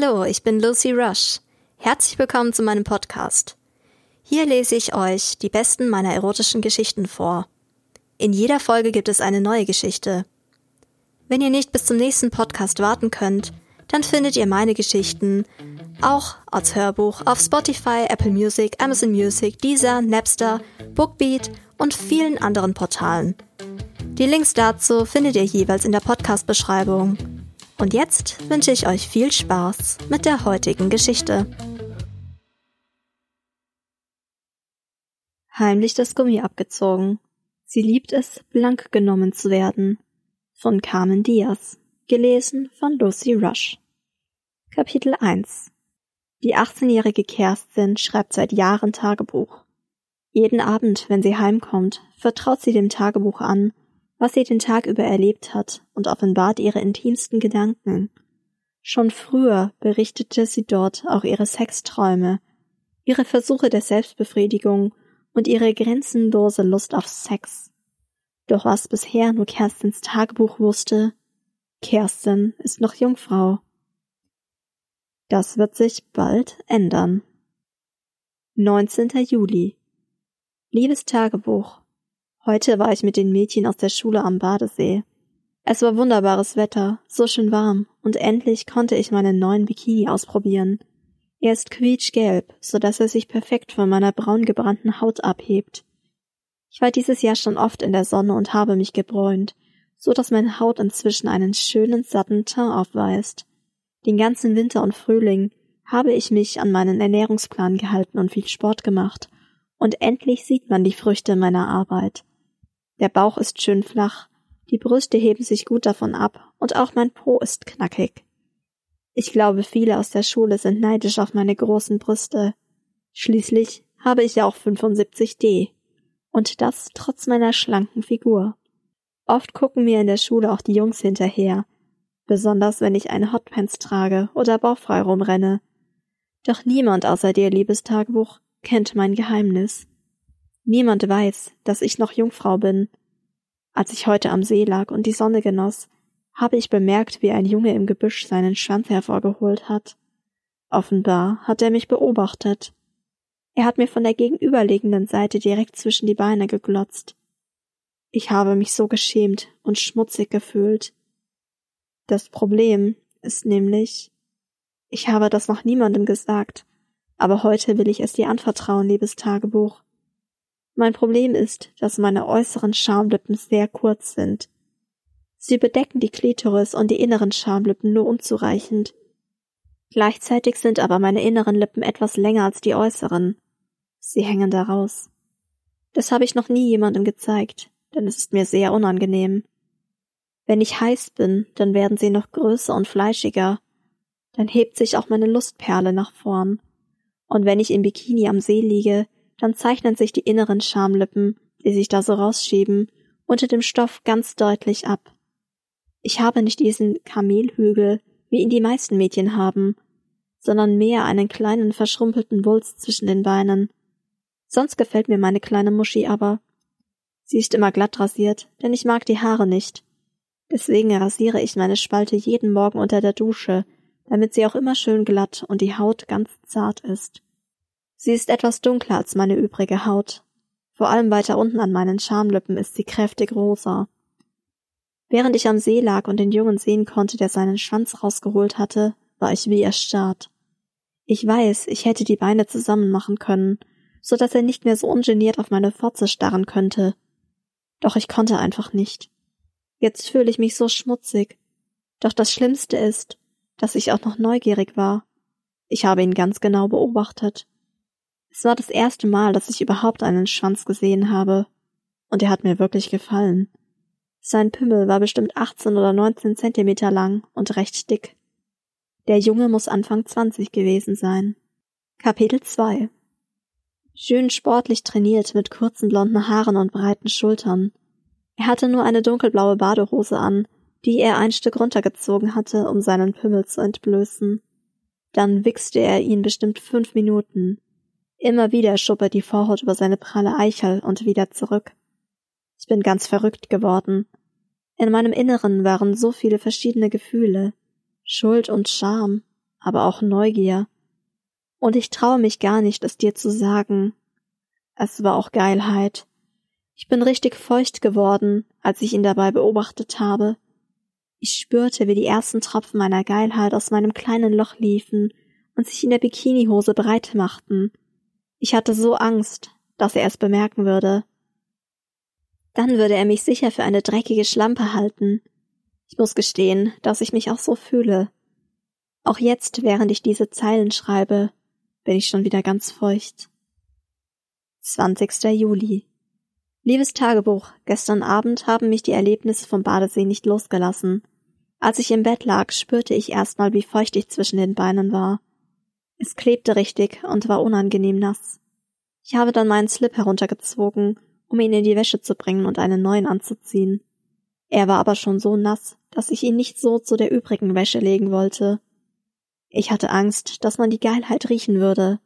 Hallo, ich bin Lucy Rush. Herzlich willkommen zu meinem Podcast. Hier lese ich euch die besten meiner erotischen Geschichten vor. In jeder Folge gibt es eine neue Geschichte. Wenn ihr nicht bis zum nächsten Podcast warten könnt, dann findet ihr meine Geschichten auch als Hörbuch auf Spotify, Apple Music, Amazon Music, Deezer, Napster, Bookbeat und vielen anderen Portalen. Die Links dazu findet ihr jeweils in der Podcast-Beschreibung. Und jetzt wünsche ich euch viel Spaß mit der heutigen Geschichte. Heimlich das Gummi abgezogen. Sie liebt es, blank genommen zu werden. Von Carmen Diaz. Gelesen von Lucy Rush. Kapitel 1 Die 18-jährige Kerstin schreibt seit Jahren Tagebuch. Jeden Abend, wenn sie heimkommt, vertraut sie dem Tagebuch an, was sie den Tag über erlebt hat und offenbart ihre intimsten Gedanken. Schon früher berichtete sie dort auch ihre Sexträume, ihre Versuche der Selbstbefriedigung und ihre grenzenlose Lust auf Sex. Doch was bisher nur Kerstins Tagebuch wusste, Kerstin ist noch Jungfrau. Das wird sich bald ändern. 19. Juli Liebes Tagebuch. Heute war ich mit den Mädchen aus der Schule am Badesee. Es war wunderbares Wetter, so schön warm, und endlich konnte ich meinen neuen Bikini ausprobieren. Er ist quietschgelb, so dass er sich perfekt von meiner braun gebrannten Haut abhebt. Ich war dieses Jahr schon oft in der Sonne und habe mich gebräunt, so dass meine Haut inzwischen einen schönen satten Teint aufweist. Den ganzen Winter und Frühling habe ich mich an meinen Ernährungsplan gehalten und viel Sport gemacht und endlich sieht man die Früchte meiner Arbeit. Der Bauch ist schön flach, die Brüste heben sich gut davon ab und auch mein Po ist knackig. Ich glaube, viele aus der Schule sind neidisch auf meine großen Brüste. Schließlich habe ich ja auch 75D. Und das trotz meiner schlanken Figur. Oft gucken mir in der Schule auch die Jungs hinterher, besonders wenn ich eine Hotpants trage oder bauchfrei rumrenne. Doch niemand außer dir, liebes Tagebuch, kennt mein Geheimnis. Niemand weiß, dass ich noch Jungfrau bin. Als ich heute am See lag und die Sonne genoss, habe ich bemerkt, wie ein Junge im Gebüsch seinen Schwanz hervorgeholt hat. Offenbar hat er mich beobachtet. Er hat mir von der gegenüberliegenden Seite direkt zwischen die Beine geglotzt. Ich habe mich so geschämt und schmutzig gefühlt. Das Problem ist nämlich, ich habe das noch niemandem gesagt aber heute will ich es dir anvertrauen, liebes Tagebuch. Mein Problem ist, dass meine äußeren Schamlippen sehr kurz sind. Sie bedecken die Klitoris und die inneren Schamlippen nur unzureichend. Gleichzeitig sind aber meine inneren Lippen etwas länger als die äußeren. Sie hängen daraus. Das habe ich noch nie jemandem gezeigt, denn es ist mir sehr unangenehm. Wenn ich heiß bin, dann werden sie noch größer und fleischiger. Dann hebt sich auch meine Lustperle nach vorn und wenn ich im Bikini am See liege, dann zeichnen sich die inneren Schamlippen, die sich da so rausschieben, unter dem Stoff ganz deutlich ab. Ich habe nicht diesen Kamelhügel, wie ihn die meisten Mädchen haben, sondern mehr einen kleinen verschrumpelten Wulst zwischen den Beinen. Sonst gefällt mir meine kleine Muschi aber. Sie ist immer glatt rasiert, denn ich mag die Haare nicht. Deswegen rasiere ich meine Spalte jeden Morgen unter der Dusche, damit sie auch immer schön glatt und die Haut ganz zart ist. Sie ist etwas dunkler als meine übrige Haut. Vor allem weiter unten an meinen Schamlippen ist sie kräftig rosa. Während ich am See lag und den Jungen sehen konnte, der seinen Schwanz rausgeholt hatte, war ich wie erstarrt. Ich weiß, ich hätte die Beine zusammen machen können, so dass er nicht mehr so ungeniert auf meine Fotze starren könnte. Doch ich konnte einfach nicht. Jetzt fühle ich mich so schmutzig. Doch das Schlimmste ist, dass ich auch noch neugierig war. Ich habe ihn ganz genau beobachtet. Es war das erste Mal, dass ich überhaupt einen Schwanz gesehen habe. Und er hat mir wirklich gefallen. Sein Pimmel war bestimmt 18 oder 19 Zentimeter lang und recht dick. Der Junge muss Anfang 20 gewesen sein. Kapitel 2 Schön sportlich trainiert mit kurzen blonden Haaren und breiten Schultern. Er hatte nur eine dunkelblaue Badehose an die er ein Stück runtergezogen hatte, um seinen Pimmel zu entblößen. Dann wichste er ihn bestimmt fünf Minuten. Immer wieder schob er die Vorhaut über seine pralle Eichel und wieder zurück. Ich bin ganz verrückt geworden. In meinem Inneren waren so viele verschiedene Gefühle. Schuld und Scham, aber auch Neugier. Und ich traue mich gar nicht, es dir zu sagen. Es war auch Geilheit. Ich bin richtig feucht geworden, als ich ihn dabei beobachtet habe. Ich spürte, wie die ersten Tropfen meiner Geilheit aus meinem kleinen Loch liefen und sich in der Bikinihose breit machten. Ich hatte so Angst, dass er es bemerken würde. Dann würde er mich sicher für eine dreckige Schlampe halten. Ich muss gestehen, dass ich mich auch so fühle. Auch jetzt, während ich diese Zeilen schreibe, bin ich schon wieder ganz feucht. 20. Juli. Liebes Tagebuch, gestern Abend haben mich die Erlebnisse vom Badesee nicht losgelassen. Als ich im Bett lag, spürte ich erstmal, wie feucht ich zwischen den Beinen war. Es klebte richtig und war unangenehm nass. Ich habe dann meinen Slip heruntergezogen, um ihn in die Wäsche zu bringen und einen neuen anzuziehen. Er war aber schon so nass, dass ich ihn nicht so zu der übrigen Wäsche legen wollte. Ich hatte Angst, dass man die Geilheit riechen würde.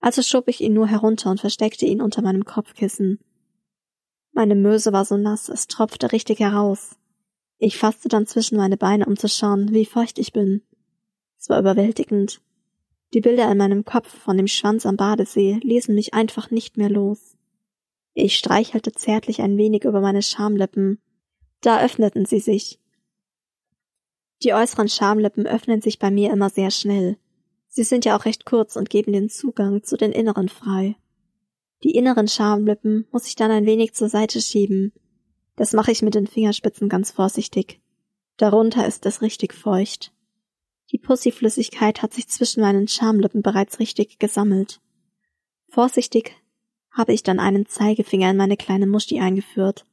Also schob ich ihn nur herunter und versteckte ihn unter meinem Kopfkissen. Meine Möse war so nass, es tropfte richtig heraus. Ich fasste dann zwischen meine Beine, um zu schauen, wie feucht ich bin. Es war überwältigend. Die Bilder in meinem Kopf von dem Schwanz am Badesee ließen mich einfach nicht mehr los. Ich streichelte zärtlich ein wenig über meine Schamlippen. Da öffneten sie sich. Die äußeren Schamlippen öffnen sich bei mir immer sehr schnell. Sie sind ja auch recht kurz und geben den Zugang zu den inneren frei. Die inneren Schamlippen muss ich dann ein wenig zur Seite schieben. Das mache ich mit den Fingerspitzen ganz vorsichtig. Darunter ist es richtig feucht. Die Pussyflüssigkeit hat sich zwischen meinen Schamlippen bereits richtig gesammelt. Vorsichtig habe ich dann einen Zeigefinger in meine kleine Muschi eingeführt.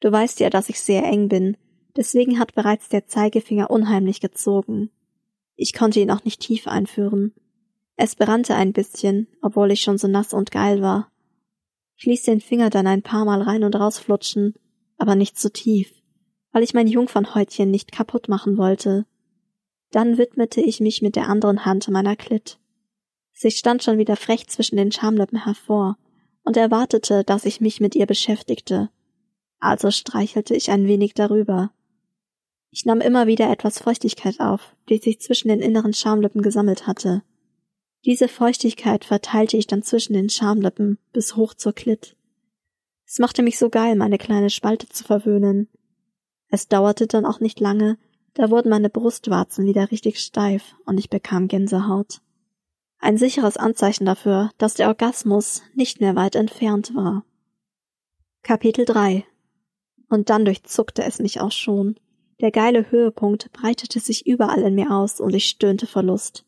Du weißt ja, dass ich sehr eng bin, deswegen hat bereits der Zeigefinger unheimlich gezogen. Ich konnte ihn auch nicht tief einführen. Es brannte ein bisschen, obwohl ich schon so nass und geil war. Ich ließ den Finger dann ein paar Mal rein und rausflutschen, aber nicht zu tief, weil ich mein Jungfernhäutchen nicht kaputt machen wollte. Dann widmete ich mich mit der anderen Hand meiner Klit. Sie stand schon wieder frech zwischen den Schamlippen hervor und erwartete, dass ich mich mit ihr beschäftigte. Also streichelte ich ein wenig darüber. Ich nahm immer wieder etwas Feuchtigkeit auf, die sich zwischen den inneren Schamlippen gesammelt hatte. Diese Feuchtigkeit verteilte ich dann zwischen den Schamlippen bis hoch zur Klit. Es machte mich so geil, meine kleine Spalte zu verwöhnen. Es dauerte dann auch nicht lange, da wurden meine Brustwarzen wieder richtig steif und ich bekam Gänsehaut. Ein sicheres Anzeichen dafür, dass der Orgasmus nicht mehr weit entfernt war. Kapitel 3 Und dann durchzuckte es mich auch schon. Der geile Höhepunkt breitete sich überall in mir aus und ich stöhnte vor Lust.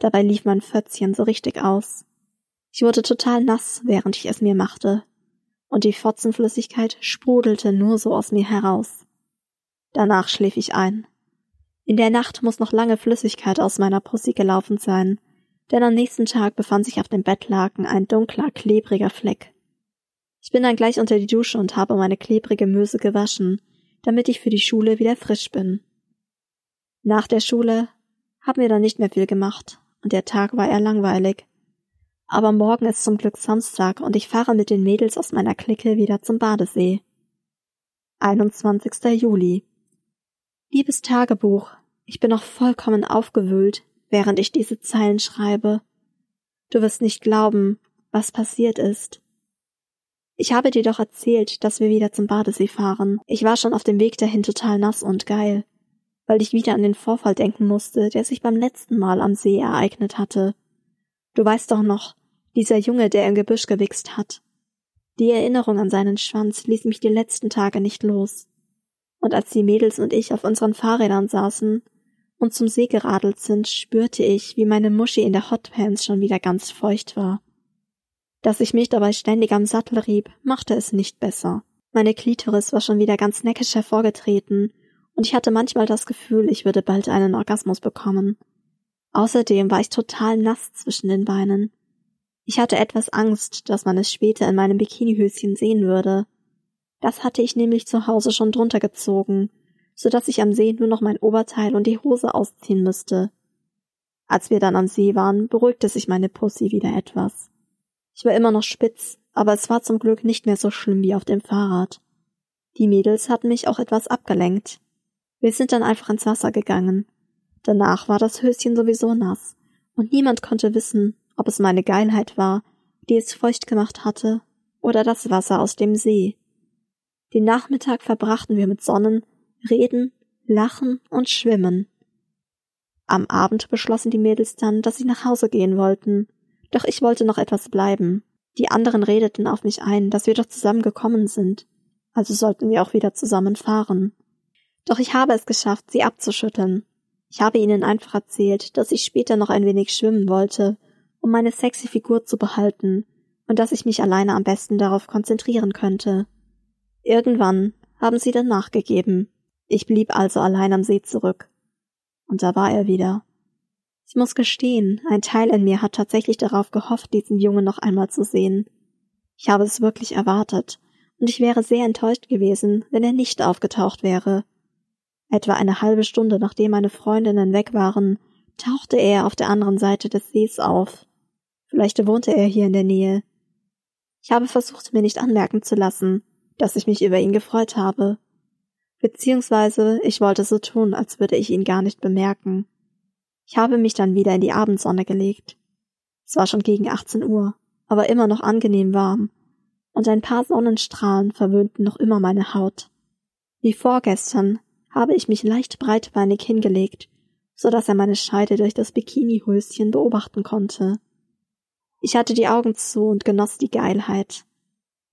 Dabei lief mein Fötzchen so richtig aus. Ich wurde total nass, während ich es mir machte, und die Fotzenflüssigkeit sprudelte nur so aus mir heraus. Danach schlief ich ein. In der Nacht muss noch lange Flüssigkeit aus meiner Pussy gelaufen sein, denn am nächsten Tag befand sich auf dem Bettlaken ein dunkler, klebriger Fleck. Ich bin dann gleich unter die Dusche und habe meine klebrige Möse gewaschen, damit ich für die Schule wieder frisch bin. Nach der Schule haben wir dann nicht mehr viel gemacht, und der Tag war eher langweilig. Aber morgen ist zum Glück Samstag und ich fahre mit den Mädels aus meiner Clique wieder zum Badesee. 21. Juli. Liebes Tagebuch, ich bin noch vollkommen aufgewühlt, während ich diese Zeilen schreibe. Du wirst nicht glauben, was passiert ist. Ich habe dir doch erzählt, dass wir wieder zum Badesee fahren. Ich war schon auf dem Weg dahin total nass und geil weil ich wieder an den Vorfall denken musste, der sich beim letzten Mal am See ereignet hatte. Du weißt doch noch, dieser Junge, der im Gebüsch gewichst hat. Die Erinnerung an seinen Schwanz ließ mich die letzten Tage nicht los. Und als die Mädels und ich auf unseren Fahrrädern saßen und zum See geradelt sind, spürte ich, wie meine Muschi in der Hotpants schon wieder ganz feucht war. Dass ich mich dabei ständig am Sattel rieb, machte es nicht besser. Meine Klitoris war schon wieder ganz neckisch hervorgetreten und ich hatte manchmal das Gefühl, ich würde bald einen Orgasmus bekommen. Außerdem war ich total nass zwischen den Beinen. Ich hatte etwas Angst, dass man es später in meinem Bikinihöschen sehen würde. Das hatte ich nämlich zu Hause schon drunter gezogen, so dass ich am See nur noch mein Oberteil und die Hose ausziehen müsste. Als wir dann am See waren, beruhigte sich meine Pussy wieder etwas. Ich war immer noch spitz, aber es war zum Glück nicht mehr so schlimm wie auf dem Fahrrad. Die Mädels hatten mich auch etwas abgelenkt. Wir sind dann einfach ins Wasser gegangen. Danach war das Höschen sowieso nass, und niemand konnte wissen, ob es meine Geilheit war, die es feucht gemacht hatte, oder das Wasser aus dem See. Den Nachmittag verbrachten wir mit Sonnen, Reden, Lachen und Schwimmen. Am Abend beschlossen die Mädels dann, dass sie nach Hause gehen wollten, doch ich wollte noch etwas bleiben. Die anderen redeten auf mich ein, dass wir doch zusammen gekommen sind, also sollten wir auch wieder zusammen fahren. Doch ich habe es geschafft, sie abzuschütteln. Ich habe ihnen einfach erzählt, dass ich später noch ein wenig schwimmen wollte, um meine sexy Figur zu behalten, und dass ich mich alleine am besten darauf konzentrieren könnte. Irgendwann haben sie dann nachgegeben. Ich blieb also allein am See zurück. Und da war er wieder. Ich muss gestehen, ein Teil in mir hat tatsächlich darauf gehofft, diesen Jungen noch einmal zu sehen. Ich habe es wirklich erwartet, und ich wäre sehr enttäuscht gewesen, wenn er nicht aufgetaucht wäre. Etwa eine halbe Stunde nachdem meine Freundinnen weg waren, tauchte er auf der anderen Seite des Sees auf. Vielleicht wohnte er hier in der Nähe. Ich habe versucht, mir nicht anmerken zu lassen, dass ich mich über ihn gefreut habe. Beziehungsweise ich wollte so tun, als würde ich ihn gar nicht bemerken. Ich habe mich dann wieder in die Abendsonne gelegt. Es war schon gegen 18 Uhr, aber immer noch angenehm warm, und ein paar Sonnenstrahlen verwöhnten noch immer meine Haut. Wie vorgestern habe ich mich leicht breitbeinig hingelegt, so dass er meine Scheide durch das Bikinihöschen beobachten konnte. Ich hatte die Augen zu und genoss die Geilheit.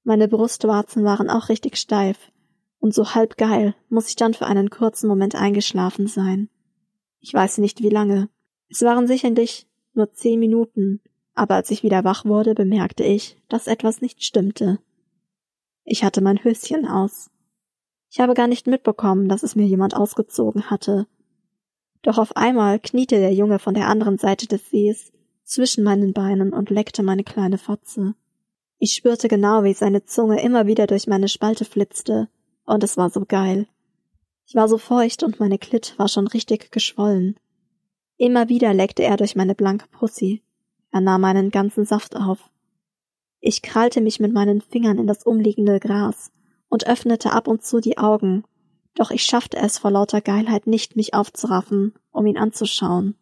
Meine Brustwarzen waren auch richtig steif, und so halb geil muss ich dann für einen kurzen Moment eingeschlafen sein. Ich weiß nicht wie lange. Es waren sicherlich nur zehn Minuten, aber als ich wieder wach wurde, bemerkte ich, dass etwas nicht stimmte. Ich hatte mein Höschen aus. Ich habe gar nicht mitbekommen, dass es mir jemand ausgezogen hatte. Doch auf einmal kniete der Junge von der anderen Seite des Sees zwischen meinen Beinen und leckte meine kleine Fotze. Ich spürte genau, wie seine Zunge immer wieder durch meine Spalte flitzte, und es war so geil. Ich war so feucht und meine Klit war schon richtig geschwollen. Immer wieder leckte er durch meine blanke Pussy. Er nahm meinen ganzen Saft auf. Ich krallte mich mit meinen Fingern in das umliegende Gras und öffnete ab und zu die Augen, doch ich schaffte es vor lauter Geilheit nicht, mich aufzuraffen, um ihn anzuschauen.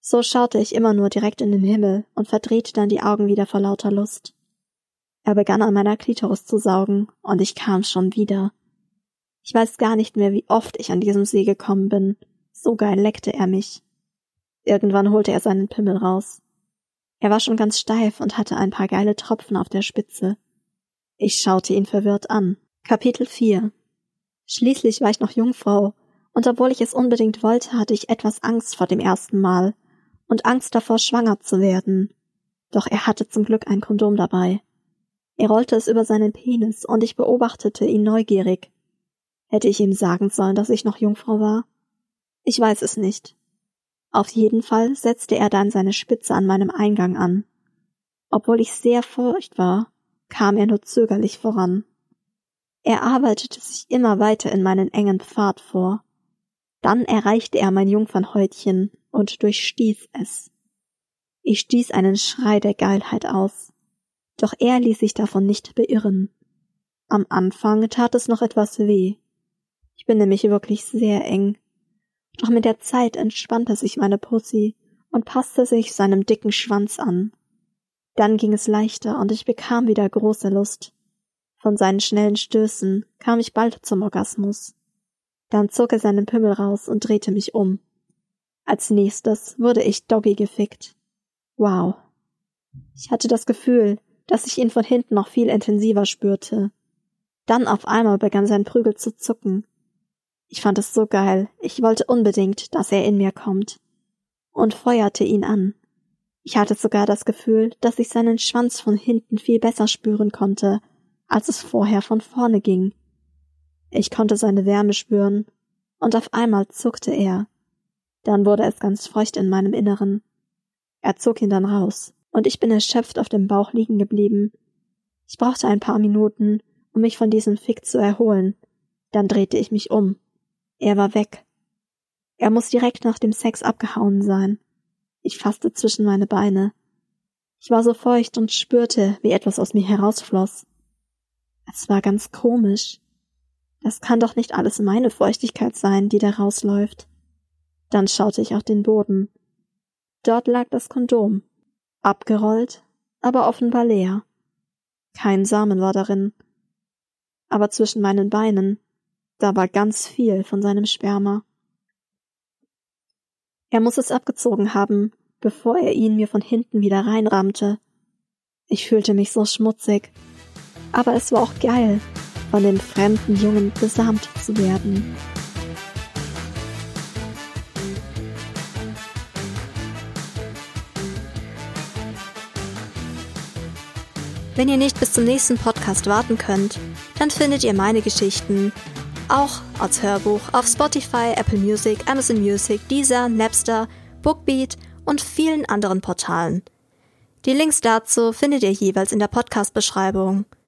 So schaute ich immer nur direkt in den Himmel und verdrehte dann die Augen wieder vor lauter Lust. Er begann an meiner Klitoris zu saugen, und ich kam schon wieder. Ich weiß gar nicht mehr, wie oft ich an diesem See gekommen bin. So geil leckte er mich. Irgendwann holte er seinen Pimmel raus. Er war schon ganz steif und hatte ein paar geile Tropfen auf der Spitze. Ich schaute ihn verwirrt an. Kapitel 4 Schließlich war ich noch Jungfrau, und obwohl ich es unbedingt wollte, hatte ich etwas Angst vor dem ersten Mal und Angst davor, schwanger zu werden. Doch er hatte zum Glück ein Kondom dabei. Er rollte es über seinen Penis, und ich beobachtete ihn neugierig. Hätte ich ihm sagen sollen, dass ich noch Jungfrau war? Ich weiß es nicht. Auf jeden Fall setzte er dann seine Spitze an meinem Eingang an. Obwohl ich sehr furcht war, kam er nur zögerlich voran. Er arbeitete sich immer weiter in meinen engen Pfad vor. Dann erreichte er mein Jungfernhäutchen und durchstieß es. Ich stieß einen Schrei der Geilheit aus. Doch er ließ sich davon nicht beirren. Am Anfang tat es noch etwas weh. Ich bin nämlich wirklich sehr eng. Doch mit der Zeit entspannte sich meine Pussy und passte sich seinem dicken Schwanz an. Dann ging es leichter und ich bekam wieder große Lust. Von seinen schnellen Stößen kam ich bald zum Orgasmus. Dann zog er seinen Pimmel raus und drehte mich um. Als nächstes wurde ich Doggy gefickt. Wow. Ich hatte das Gefühl, dass ich ihn von hinten noch viel intensiver spürte. Dann auf einmal begann sein Prügel zu zucken. Ich fand es so geil, ich wollte unbedingt, dass er in mir kommt. Und feuerte ihn an. Ich hatte sogar das Gefühl, dass ich seinen Schwanz von hinten viel besser spüren konnte, als es vorher von vorne ging. Ich konnte seine Wärme spüren, und auf einmal zuckte er. Dann wurde es ganz feucht in meinem Inneren. Er zog ihn dann raus, und ich bin erschöpft auf dem Bauch liegen geblieben. Ich brauchte ein paar Minuten, um mich von diesem Fick zu erholen. Dann drehte ich mich um. Er war weg. Er muss direkt nach dem Sex abgehauen sein. Ich fasste zwischen meine Beine. Ich war so feucht und spürte, wie etwas aus mir herausfloss. Es war ganz komisch. Das kann doch nicht alles meine Feuchtigkeit sein, die da rausläuft. Dann schaute ich auf den Boden. Dort lag das Kondom, abgerollt, aber offenbar leer. Kein Samen war darin. Aber zwischen meinen Beinen, da war ganz viel von seinem Sperma. Er muss es abgezogen haben, bevor er ihn mir von hinten wieder reinrammte. Ich fühlte mich so schmutzig. Aber es war auch geil, von dem fremden Jungen besamt zu werden. Wenn ihr nicht bis zum nächsten Podcast warten könnt, dann findet ihr meine Geschichten auch als Hörbuch auf Spotify, Apple Music, Amazon Music, Deezer, Napster, Bookbeat und vielen anderen Portalen. Die Links dazu findet ihr jeweils in der Podcast-Beschreibung.